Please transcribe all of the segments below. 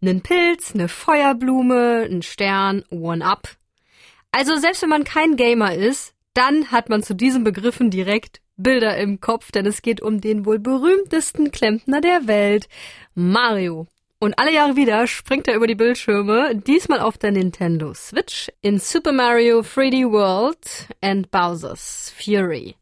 Nen Pilz, ne Feuerblume, ein Stern, One-Up. Also selbst wenn man kein Gamer ist, dann hat man zu diesen Begriffen direkt Bilder im Kopf, denn es geht um den wohl berühmtesten Klempner der Welt, Mario. Und alle Jahre wieder springt er über die Bildschirme, diesmal auf der Nintendo Switch in Super Mario 3D World and Bowser's Fury.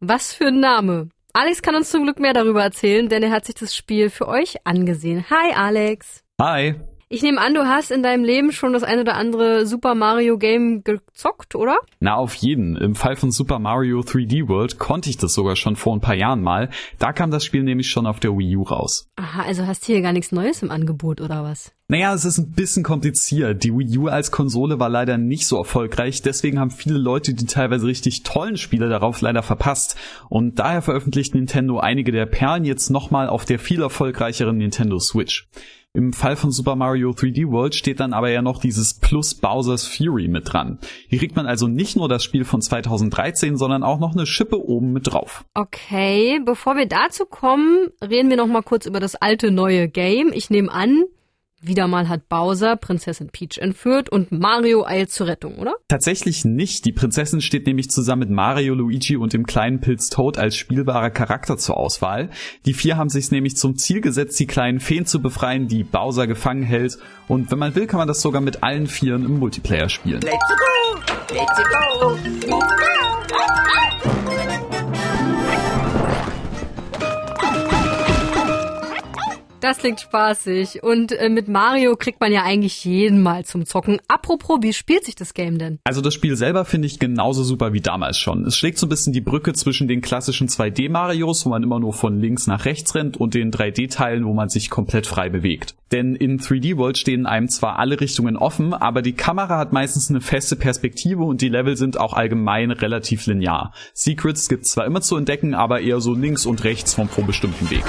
Was für ein Name. Alex kann uns zum Glück mehr darüber erzählen, denn er hat sich das Spiel für euch angesehen. Hi Alex. Hi. Ich nehme an, du hast in deinem Leben schon das ein oder andere Super Mario Game gezockt, oder? Na, auf jeden. Im Fall von Super Mario 3D World konnte ich das sogar schon vor ein paar Jahren mal. Da kam das Spiel nämlich schon auf der Wii U raus. Aha, also hast du hier gar nichts Neues im Angebot, oder was? Naja, es ist ein bisschen kompliziert. Die Wii U als Konsole war leider nicht so erfolgreich, deswegen haben viele Leute die teilweise richtig tollen Spiele darauf leider verpasst. Und daher veröffentlicht Nintendo einige der Perlen jetzt nochmal auf der viel erfolgreicheren Nintendo Switch. Im Fall von Super Mario 3D World steht dann aber ja noch dieses Plus Bowser's Fury mit dran. Hier kriegt man also nicht nur das Spiel von 2013, sondern auch noch eine Schippe oben mit drauf. Okay, bevor wir dazu kommen, reden wir noch mal kurz über das alte neue Game. Ich nehme an, wieder mal hat Bowser Prinzessin Peach entführt und Mario eilt zur Rettung, oder? Tatsächlich nicht. Die Prinzessin steht nämlich zusammen mit Mario, Luigi und dem kleinen Pilz Toad als spielbarer Charakter zur Auswahl. Die vier haben sich nämlich zum Ziel gesetzt, die kleinen Feen zu befreien, die Bowser gefangen hält. Und wenn man will, kann man das sogar mit allen Vieren im Multiplayer spielen. Let's go! Let's go! Let's go! Das klingt spaßig. Und äh, mit Mario kriegt man ja eigentlich jeden mal zum Zocken. Apropos, wie spielt sich das Game denn? Also das Spiel selber finde ich genauso super wie damals schon. Es schlägt so ein bisschen die Brücke zwischen den klassischen 2D-Marios, wo man immer nur von links nach rechts rennt, und den 3D-Teilen, wo man sich komplett frei bewegt. Denn in 3D World stehen einem zwar alle Richtungen offen, aber die Kamera hat meistens eine feste Perspektive und die Level sind auch allgemein relativ linear. Secrets gibt zwar immer zu entdecken, aber eher so links und rechts vom vorbestimmten Weg.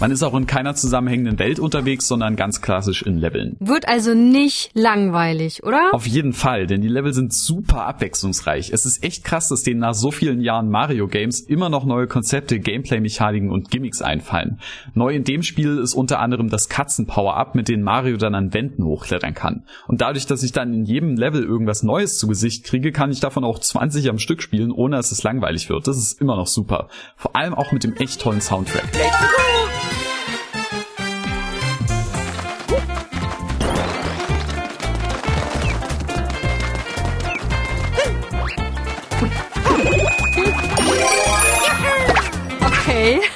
Man ist auch in keiner zusammenhängenden Welt unterwegs, sondern ganz klassisch in Leveln. Wird also nicht langweilig, oder? Auf jeden Fall, denn die Level sind super abwechslungsreich. Es ist echt krass, dass denen nach so vielen Jahren Mario Games immer noch neue Konzepte, Gameplay-Mechaniken und Gimmicks einfallen. Neu in dem Spiel ist unter anderem das Katzen-Power-Up, mit dem Mario dann an Wänden hochklettern kann. Und dadurch, dass ich dann in jedem Level irgendwas Neues zu Gesicht kriege, kann ich davon auch 20 am Stück spielen, ohne dass es langweilig wird. Das ist immer noch super. Vor allem auch mit dem echt tollen Soundtrack. Okay.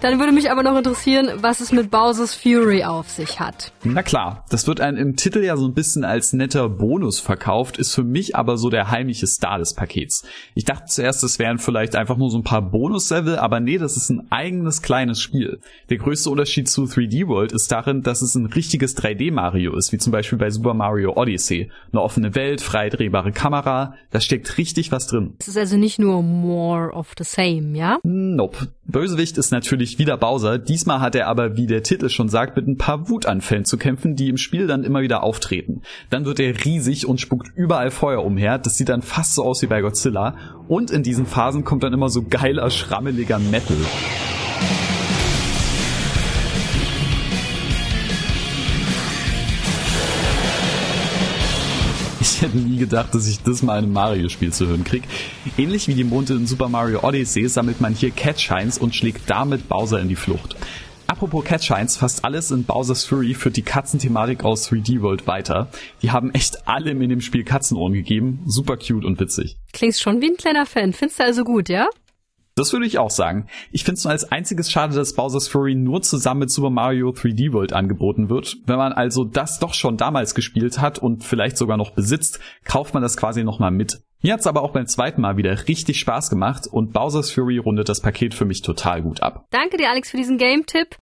Dann würde mich aber noch interessieren, was es mit Bowser's Fury auf sich hat. Na klar, das wird einem im Titel ja so ein bisschen als netter Bonus verkauft, ist für mich aber so der heimliche Star des Pakets. Ich dachte zuerst, es wären vielleicht einfach nur so ein paar Bonuslevel, aber nee, das ist ein eigenes kleines Spiel. Der größte Unterschied zu 3D World ist darin, dass es ein richtiges 3D Mario ist, wie zum Beispiel bei Super Mario Odyssey. Eine offene Welt, frei drehbare Kamera, da steckt richtig was drin. Es ist also nicht nur more of the same, ja? Nope. Bösewicht ist natürlich wieder Bowser. Diesmal hat er aber, wie der Titel schon sagt, mit ein paar Wutanfällen zu kämpfen, die im Spiel dann immer wieder auftreten. Dann wird er riesig und spuckt überall Feuer umher. Das sieht dann fast so aus wie bei Godzilla. Und in diesen Phasen kommt dann immer so geiler, schrammeliger Metal. Ich hätte nie gedacht, dass ich das mal in einem Mario-Spiel zu hören krieg. Ähnlich wie die Monde in Super Mario Odyssey sammelt man hier Catshines und schlägt damit Bowser in die Flucht. Apropos Catshines, fast alles in Bowser's Fury führt die Katzenthematik aus 3D World weiter. Die haben echt allem in dem Spiel Katzenohren gegeben. Super cute und witzig. Klingst schon wie ein kleiner Fan. Findest du also gut, ja? Das würde ich auch sagen. Ich finde es nur als einziges schade, dass Bowser's Fury nur zusammen mit Super Mario 3D World angeboten wird. Wenn man also das doch schon damals gespielt hat und vielleicht sogar noch besitzt, kauft man das quasi nochmal mit. Mir hat's aber auch beim zweiten Mal wieder richtig Spaß gemacht und Bowser's Fury rundet das Paket für mich total gut ab. Danke dir, Alex, für diesen Game-Tipp.